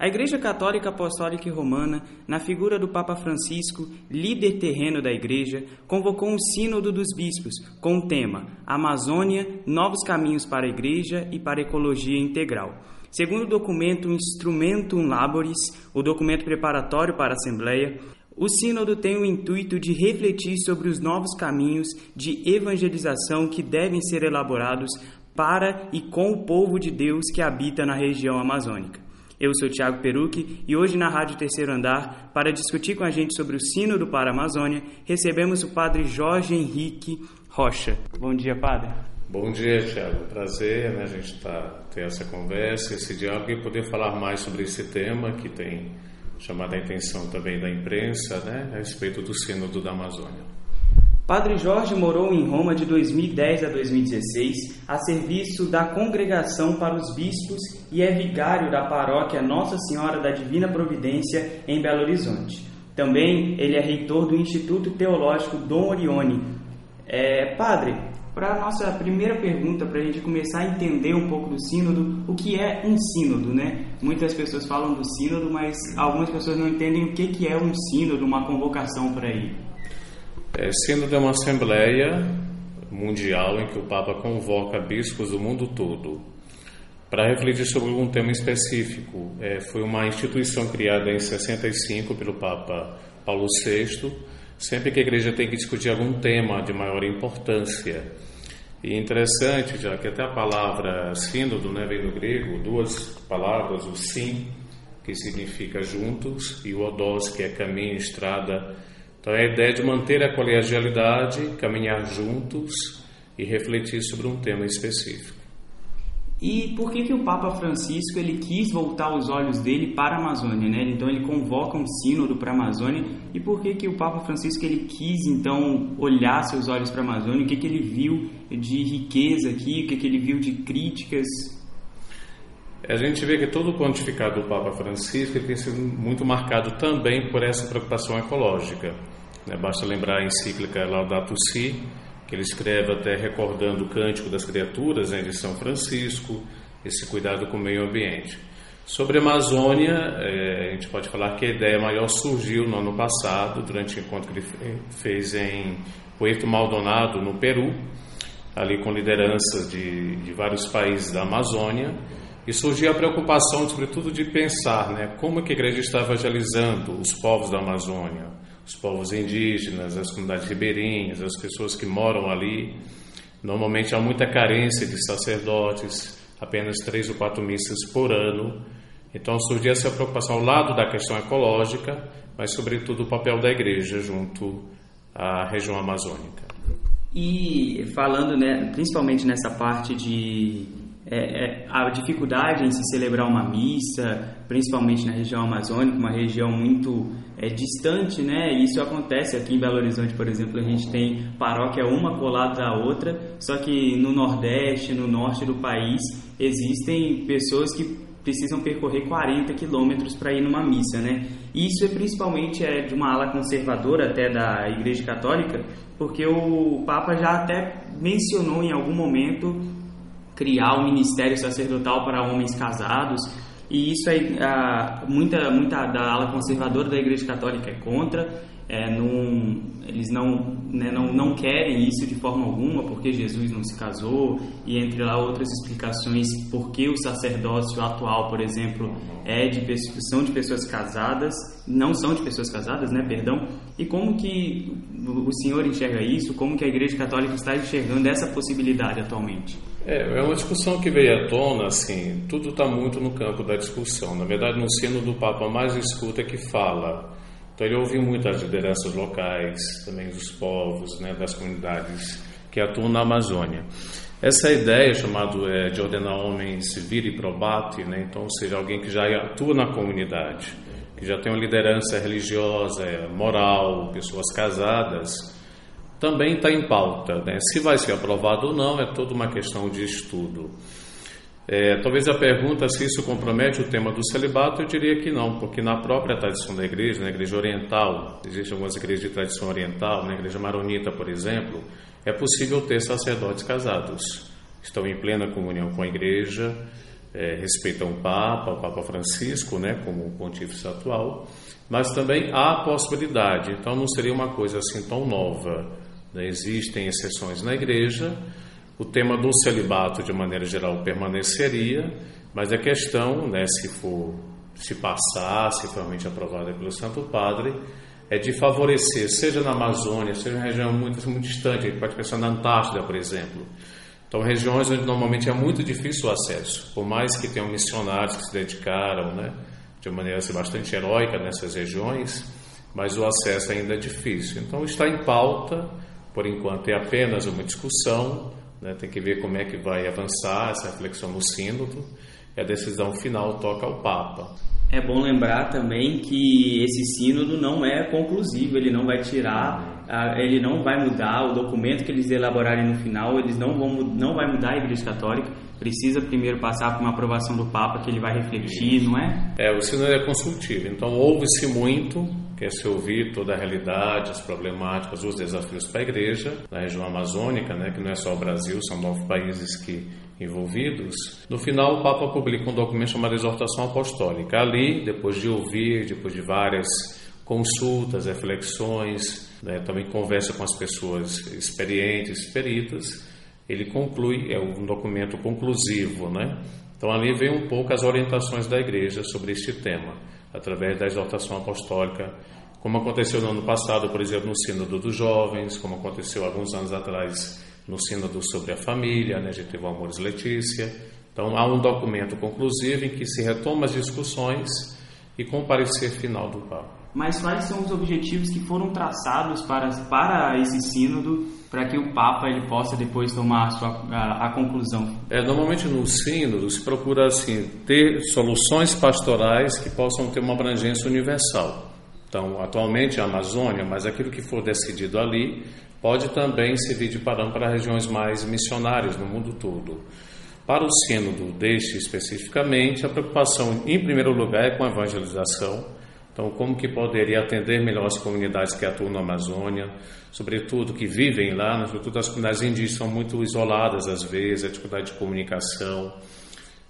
A Igreja Católica Apostólica e Romana, na figura do Papa Francisco, líder terreno da Igreja, convocou um Sínodo dos Bispos com o tema Amazônia, Novos Caminhos para a Igreja e para a Ecologia Integral. Segundo o documento Instrumentum Laboris, o documento preparatório para a Assembleia, o Sínodo tem o intuito de refletir sobre os novos caminhos de evangelização que devem ser elaborados para e com o povo de Deus que habita na região amazônica. Eu sou Tiago Perucchi e hoje na Rádio Terceiro Andar, para discutir com a gente sobre o Sínodo para a Amazônia, recebemos o Padre Jorge Henrique Rocha. Bom dia, Padre. Bom dia, Tiago. Prazer né, a gente tá, ter essa conversa, esse diálogo e poder falar mais sobre esse tema que tem chamado a atenção também da imprensa né, a respeito do Sínodo da Amazônia. Padre Jorge morou em Roma de 2010 a 2016 a serviço da Congregação para os Bispos e é vigário da paróquia Nossa Senhora da Divina Providência em Belo Horizonte. Também ele é reitor do Instituto Teológico Dom Orione. É, padre, para a nossa primeira pergunta, para a gente começar a entender um pouco do sínodo, o que é um sínodo, né? Muitas pessoas falam do sínodo, mas algumas pessoas não entendem o que, que é um sínodo, uma convocação para ele. É, sínodo é uma assembleia mundial em que o Papa convoca bispos do mundo todo para refletir sobre algum tema específico. É, foi uma instituição criada em 65 pelo Papa Paulo VI, sempre que a igreja tem que discutir algum tema de maior importância. E interessante, já que até a palavra sínodo né, vem do grego, duas palavras, o sim, que significa juntos, e o odos, que é caminho, estrada, então é a ideia de manter a colegialidade, caminhar juntos e refletir sobre um tema específico. E por que que o Papa Francisco ele quis voltar os olhos dele para a Amazônia, né? Então ele convoca um sínodo para a Amazônia. E por que que o Papa Francisco ele quis então olhar seus olhos para a Amazônia? O que que ele viu de riqueza aqui? O que que ele viu de críticas? A gente vê que todo o pontificado do Papa Francisco tem sido muito marcado também por essa preocupação ecológica. Né? Basta lembrar a encíclica Laudato Si, que ele escreve até recordando o Cântico das Criaturas né, de São Francisco, esse cuidado com o meio ambiente. Sobre a Amazônia, é, a gente pode falar que a ideia maior surgiu no ano passado, durante o encontro que ele fez em Puerto Maldonado, no Peru, ali com lideranças de, de vários países da Amazônia, e surgiu a preocupação, sobretudo, de pensar né, como que a igreja está evangelizando os povos da Amazônia, os povos indígenas, as comunidades ribeirinhas, as pessoas que moram ali. Normalmente há muita carência de sacerdotes, apenas três ou quatro missas por ano. Então surgiu essa preocupação ao lado da questão ecológica, mas sobretudo o papel da igreja junto à região amazônica. E falando, né, principalmente nessa parte de é, é, a dificuldade em se celebrar uma missa, principalmente na região amazônica, uma região muito é, distante, né? Isso acontece aqui em Belo Horizonte, por exemplo, a gente tem paróquia uma colada à outra, só que no Nordeste, no Norte do país, existem pessoas que precisam percorrer 40 quilômetros para ir numa missa, né? Isso é principalmente é de uma ala conservadora até da Igreja Católica, porque o Papa já até mencionou em algum momento criar o um ministério sacerdotal para homens casados. E isso aí, muita, muita da ala conservadora da Igreja Católica é contra. É, não, eles não, né, não, não querem isso de forma alguma, porque Jesus não se casou, e entre lá outras explicações porque o sacerdócio atual, por exemplo, é de são de pessoas casadas, não são de pessoas casadas, né, perdão, e como que o senhor enxerga isso, como que a Igreja Católica está enxergando essa possibilidade atualmente? É, é uma discussão que veio à tona, assim, tudo está muito no campo da discussão. Na verdade, no sino do Papa mais escuta é que fala então ele ouviu muito as lideranças locais, também dos povos, né, das comunidades que atuam na Amazônia. Essa ideia chamada é, de ordenar homens viri probati, né, então seja alguém que já atua na comunidade, que já tem uma liderança religiosa, moral, pessoas casadas, também está em pauta. Né? Se vai ser aprovado ou não, é toda uma questão de estudo. É, talvez a pergunta se isso compromete o tema do celibato, eu diria que não, porque na própria tradição da igreja, na igreja oriental, existem algumas igrejas de tradição oriental, na igreja maronita, por exemplo, é possível ter sacerdotes casados. Estão em plena comunhão com a igreja, é, respeitam o Papa, o Papa Francisco, né, como o pontífice atual, mas também há possibilidade, então não seria uma coisa assim tão nova. Né? Existem exceções na igreja, o tema do celibato, de maneira geral, permaneceria, mas a questão, né, se for se passar, se for realmente aprovada pelo Santo Padre, é de favorecer, seja na Amazônia, seja em região muito, muito distante, a gente pode pensar na Antártida, por exemplo. Então, regiões onde normalmente é muito difícil o acesso, por mais que tenham missionários que se dedicaram né, de maneira assim, bastante heróica nessas regiões, mas o acesso ainda é difícil. Então, está em pauta, por enquanto é apenas uma discussão, né? Tem que ver como é que vai avançar essa reflexão no sínodo e a decisão final toca ao Papa. É bom lembrar também que esse sínodo não é conclusivo, ele não vai tirar, ele não vai mudar o documento que eles elaborarem no final, eles não vão não vai mudar a Igreja Católica, precisa primeiro passar por uma aprovação do Papa que ele vai refletir, não é? É, o sínodo é consultivo, então ouve-se muito quer se ouvir toda a realidade, as problemáticas, os desafios para a igreja na região amazônica, né, que não é só o Brasil, são nove países que envolvidos. No final, o Papa publica um documento chamado Exortação Apostólica. Ali, depois de ouvir, depois de várias consultas, reflexões, né, também conversa com as pessoas experientes, peritas, ele conclui, é um documento conclusivo, né? Então ali vem um pouco as orientações da igreja sobre este tema através da exaltação apostólica, como aconteceu no ano passado, por exemplo, no Sínodo dos Jovens, como aconteceu alguns anos atrás no Sínodo sobre a Família, né? a gente teve o Amores Letícia. Então, há um documento conclusivo em que se retoma as discussões e com o parecer final do Papa. Mas quais são os objetivos que foram traçados para, para esse sínodo, para que o Papa ele possa depois tomar a, sua, a, a conclusão? É, normalmente no sínodo se procura assim, ter soluções pastorais que possam ter uma abrangência universal. Então, atualmente a Amazônia, mas aquilo que for decidido ali pode também servir de parâmetro para regiões mais missionárias no mundo todo. Para o sínodo deste especificamente, a preocupação em primeiro lugar é com a evangelização, então, como que poderia atender melhor as comunidades que atuam na Amazônia, sobretudo que vivem lá, né? sobretudo as comunidades indígenas são muito isoladas às vezes, a dificuldade de comunicação,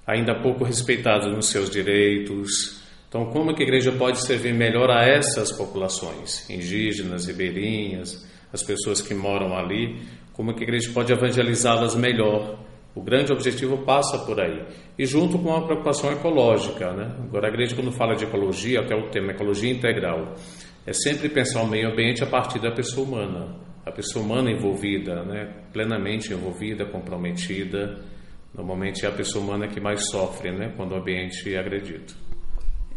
ainda pouco respeitadas nos seus direitos. Então, como que a igreja pode servir melhor a essas populações, indígenas, ribeirinhas, as pessoas que moram ali, como que a igreja pode evangelizá-las melhor o grande objetivo passa por aí. E junto com a preocupação ecológica. Né? Agora, a igreja, quando fala de ecologia, até o tema ecologia integral, é sempre pensar o meio ambiente a partir da pessoa humana. A pessoa humana envolvida, né? plenamente envolvida, comprometida. Normalmente é a pessoa humana que mais sofre né? quando o ambiente é agredido.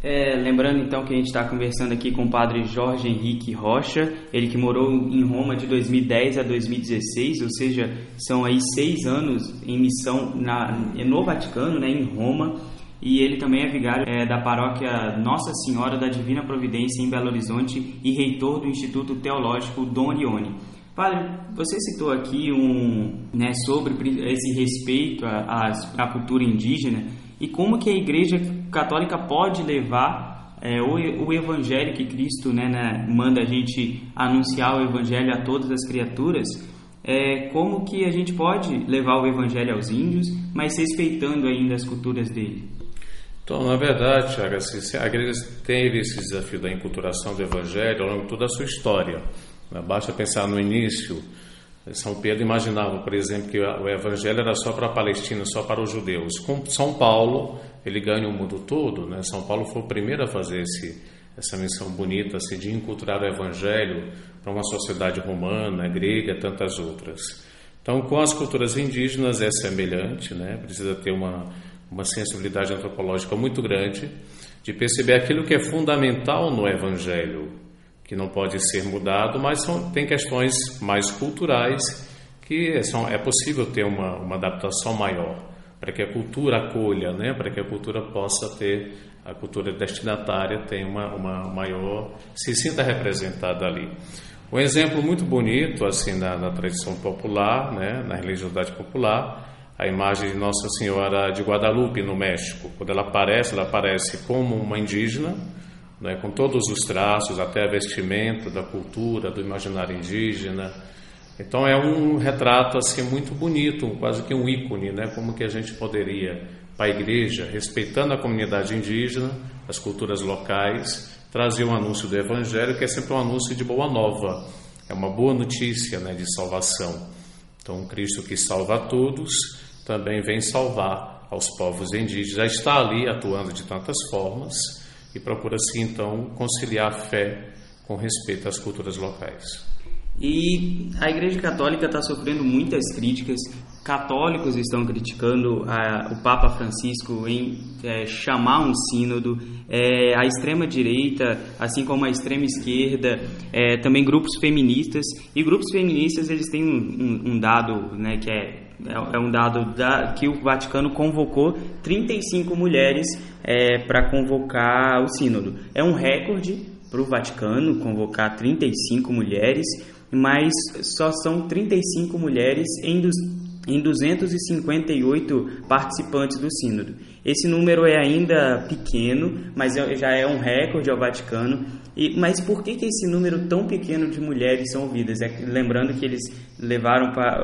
É, lembrando então que a gente está conversando aqui com o padre Jorge Henrique Rocha, ele que morou em Roma de 2010 a 2016, ou seja, são aí seis anos em missão na, no Vaticano, né, em Roma, e ele também é vigário é, da paróquia Nossa Senhora da Divina Providência em Belo Horizonte e reitor do Instituto Teológico Dom Orione. Padre, você citou aqui um, né, sobre esse respeito à, à cultura indígena e como que a Igreja Católica pode levar é, o, o, Evangelho que Cristo né, né, manda a gente anunciar o Evangelho a todas as criaturas, é, como que a gente pode levar o Evangelho aos índios, mas respeitando ainda as culturas dele? Então, na verdade, Thiago, assim, a igreja teve esse desafio da enculturação do Evangelho ao longo de toda a sua história. Né? Basta pensar no início são Pedro imaginava, por exemplo, que o evangelho era só para a Palestina, só para os judeus. Com São Paulo, ele ganha o mundo todo. Né? São Paulo foi o primeiro a fazer esse, essa missão bonita assim, de enculturar o evangelho para uma sociedade romana, grega, tantas outras. Então, com as culturas indígenas é semelhante, né? precisa ter uma, uma sensibilidade antropológica muito grande de perceber aquilo que é fundamental no evangelho que não pode ser mudado, mas são, tem questões mais culturais que são, é possível ter uma, uma adaptação maior para que a cultura acolha, né? para que a cultura possa ter, a cultura destinatária tenha uma, uma maior, se sinta representada ali. Um exemplo muito bonito, assim, na, na tradição popular, né, na religiosidade popular, a imagem de Nossa Senhora de Guadalupe, no México. Quando ela aparece, ela aparece como uma indígena, né, com todos os traços, até a vestimenta, da cultura, do imaginário indígena. Então é um retrato assim muito bonito, quase que um ícone, né, como que a gente poderia, para a igreja, respeitando a comunidade indígena, as culturas locais, trazer um anúncio do Evangelho, que é sempre um anúncio de boa nova, é uma boa notícia né, de salvação. Então, Cristo que salva a todos também vem salvar aos povos indígenas. Já está ali atuando de tantas formas e procura-se então conciliar a fé com respeito às culturas locais. E a Igreja Católica está sofrendo muitas críticas. Católicos estão criticando a, o Papa Francisco em é, chamar um sínodo. É, a extrema direita, assim como a extrema esquerda, é, também grupos feministas. E grupos feministas eles têm um, um, um dado, né, que é é, é um dado da, que o Vaticano convocou 35 mulheres é, para convocar o sínodo. É um recorde para o Vaticano convocar 35 mulheres mas só são 35 mulheres em, dos, em 258 participantes do Sínodo. Esse número é ainda pequeno, mas é, já é um recorde ao Vaticano. E, mas por que, que esse número tão pequeno de mulheres são ouvidas? É, lembrando que eles levaram para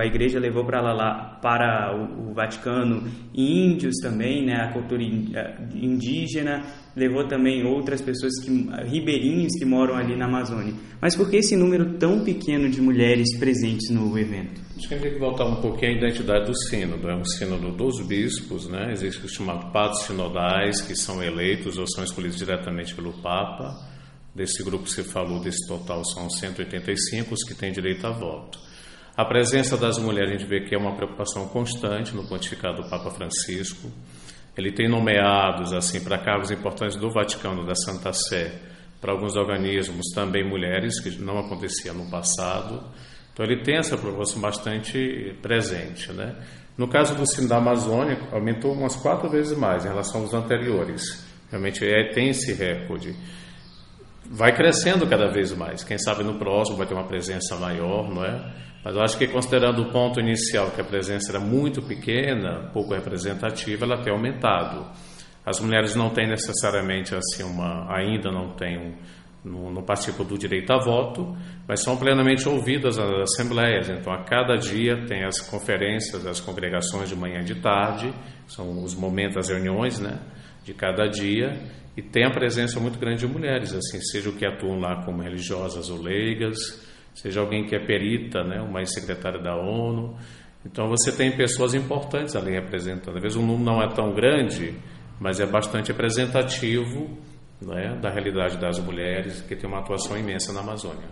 a igreja levou para lá para o, Vaticano índios também, né, a cultura indígena levou também outras pessoas que ribeirinhos que moram ali na Amazônia. Mas por que esse número tão pequeno de mulheres presentes no evento? Acho que a gente tem que voltar um pouquinho à identidade do sínodo. É um sínodo dos bispos, né? Existe o chamado padres sinodais, que são eleitos ou são escolhidos diretamente pelo Papa. Desse grupo que você falou, desse total são 185 os que têm direito a voto. A presença das mulheres a gente vê que é uma preocupação constante no pontificado do Papa Francisco. Ele tem nomeados assim para cargos importantes do Vaticano, da Santa Sé, para alguns organismos também mulheres, que não acontecia no passado. Então ele tem essa preocupação bastante presente, né? No caso do sino da Amazônia, aumentou umas quatro vezes mais em relação aos anteriores. Realmente é, tem esse recorde. Vai crescendo cada vez mais. Quem sabe no próximo vai ter uma presença maior, não é? Mas eu acho que considerando o ponto inicial, que a presença era muito pequena, pouco representativa, ela tem aumentado. As mulheres não têm necessariamente assim uma, ainda não têm não, não participam do direito a voto, mas são plenamente ouvidas nas assembleias. Então, a cada dia tem as conferências, as congregações de manhã e de tarde, são os momentos, as reuniões, né, de cada dia, e tem a presença muito grande de mulheres, assim, seja o que atuam lá como religiosas ou leigas, seja alguém que é perita, né, uma secretária da ONU. Então você tem pessoas importantes ali representando. Às vezes o número não é tão grande, mas é bastante representativo né, da realidade das mulheres, que tem uma atuação imensa na Amazônia.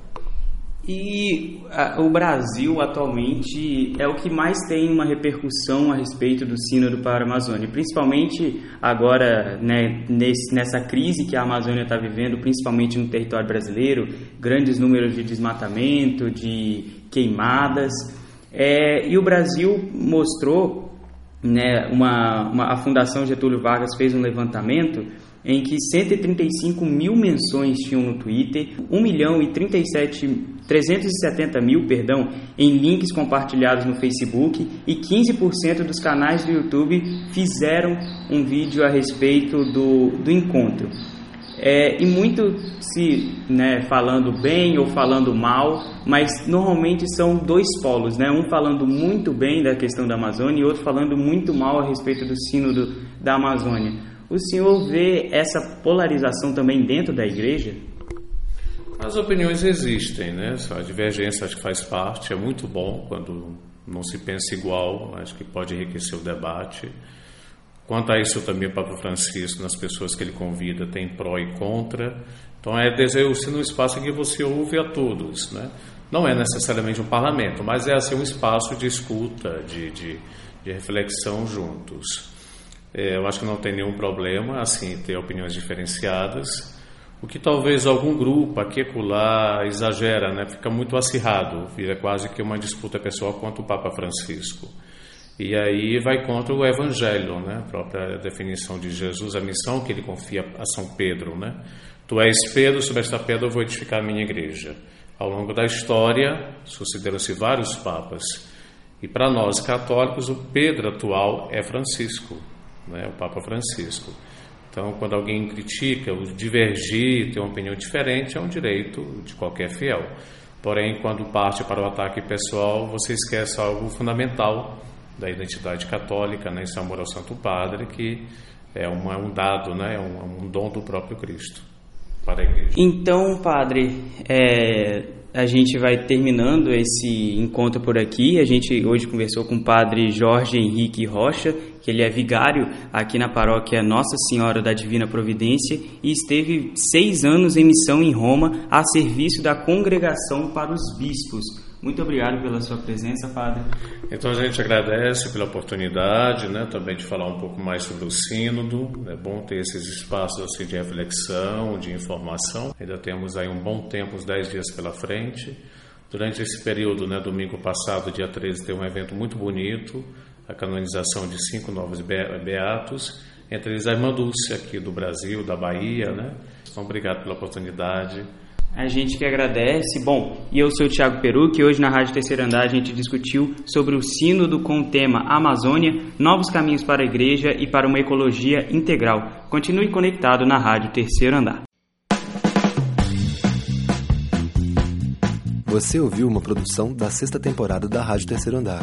E a, o Brasil atualmente é o que mais tem uma repercussão a respeito do Sínodo para a Amazônia, principalmente agora né, nesse, nessa crise que a Amazônia está vivendo, principalmente no território brasileiro, grandes números de desmatamento, de queimadas. É, e o Brasil mostrou, né, uma, uma, a Fundação Getúlio Vargas fez um levantamento em que 135 mil menções tinham no Twitter, 1 milhão e 37, 370 mil perdão, em links compartilhados no Facebook e 15% dos canais do YouTube fizeram um vídeo a respeito do, do encontro. É, e muito se né, falando bem ou falando mal, mas normalmente são dois polos, né? um falando muito bem da questão da Amazônia e outro falando muito mal a respeito do sínodo da Amazônia. O senhor vê essa polarização também dentro da igreja? As opiniões existem, né? A divergência acho que faz parte, é muito bom quando não se pensa igual, acho que pode enriquecer o debate. Quanto a isso também o Papa Francisco, nas pessoas que ele convida, tem pró e contra. Então é desejo no espaço em que você ouve a todos, né? Não é necessariamente um parlamento, mas é assim um espaço de escuta, de, de, de reflexão juntos. É, eu acho que não tem nenhum problema, assim, ter opiniões diferenciadas. O que talvez algum grupo aqui e exagera, né? fica muito acirrado, vira quase que uma disputa pessoal contra o Papa Francisco. E aí vai contra o Evangelho, né? a própria definição de Jesus, a missão que ele confia a São Pedro. Né? Tu és Pedro, sobre esta pedra eu vou edificar a minha igreja. Ao longo da história, sucederam-se vários papas. E para nós católicos, o Pedro atual é Francisco, né? o Papa Francisco. Então, quando alguém critica, o divergir, ter uma opinião diferente, é um direito de qualquer fiel. Porém, quando parte para o ataque pessoal, você esquece algo fundamental da identidade católica, né? esse amor ao Santo Padre, que é, uma, é um dado, né? é um, um dom do próprio Cristo para a igreja. Então, Padre, é, a gente vai terminando esse encontro por aqui. A gente hoje conversou com o padre Jorge Henrique Rocha, que ele é vigário aqui na paróquia Nossa Senhora da Divina Providência e esteve seis anos em missão em Roma a serviço da congregação para os bispos. Muito obrigado pela sua presença, Padre. Então a gente agradece pela oportunidade, né, também de falar um pouco mais sobre o sínodo. É bom ter esses espaços assim, de reflexão, de informação. Ainda temos aí um bom tempo, uns 10 dias pela frente. Durante esse período, né, domingo passado, dia 13, teve um evento muito bonito, a canonização de cinco novos beatos, entre eles a irmã Dulce, aqui do Brasil, da Bahia. Né? Então, obrigado pela oportunidade. A gente que agradece. Bom, e eu sou o Thiago Peru, que hoje na Rádio Terceiro Andar a gente discutiu sobre o sínodo com o tema Amazônia, novos caminhos para a igreja e para uma ecologia integral. Continue conectado na Rádio Terceiro Andar. Você ouviu uma produção da sexta temporada da Rádio Terceiro Andar.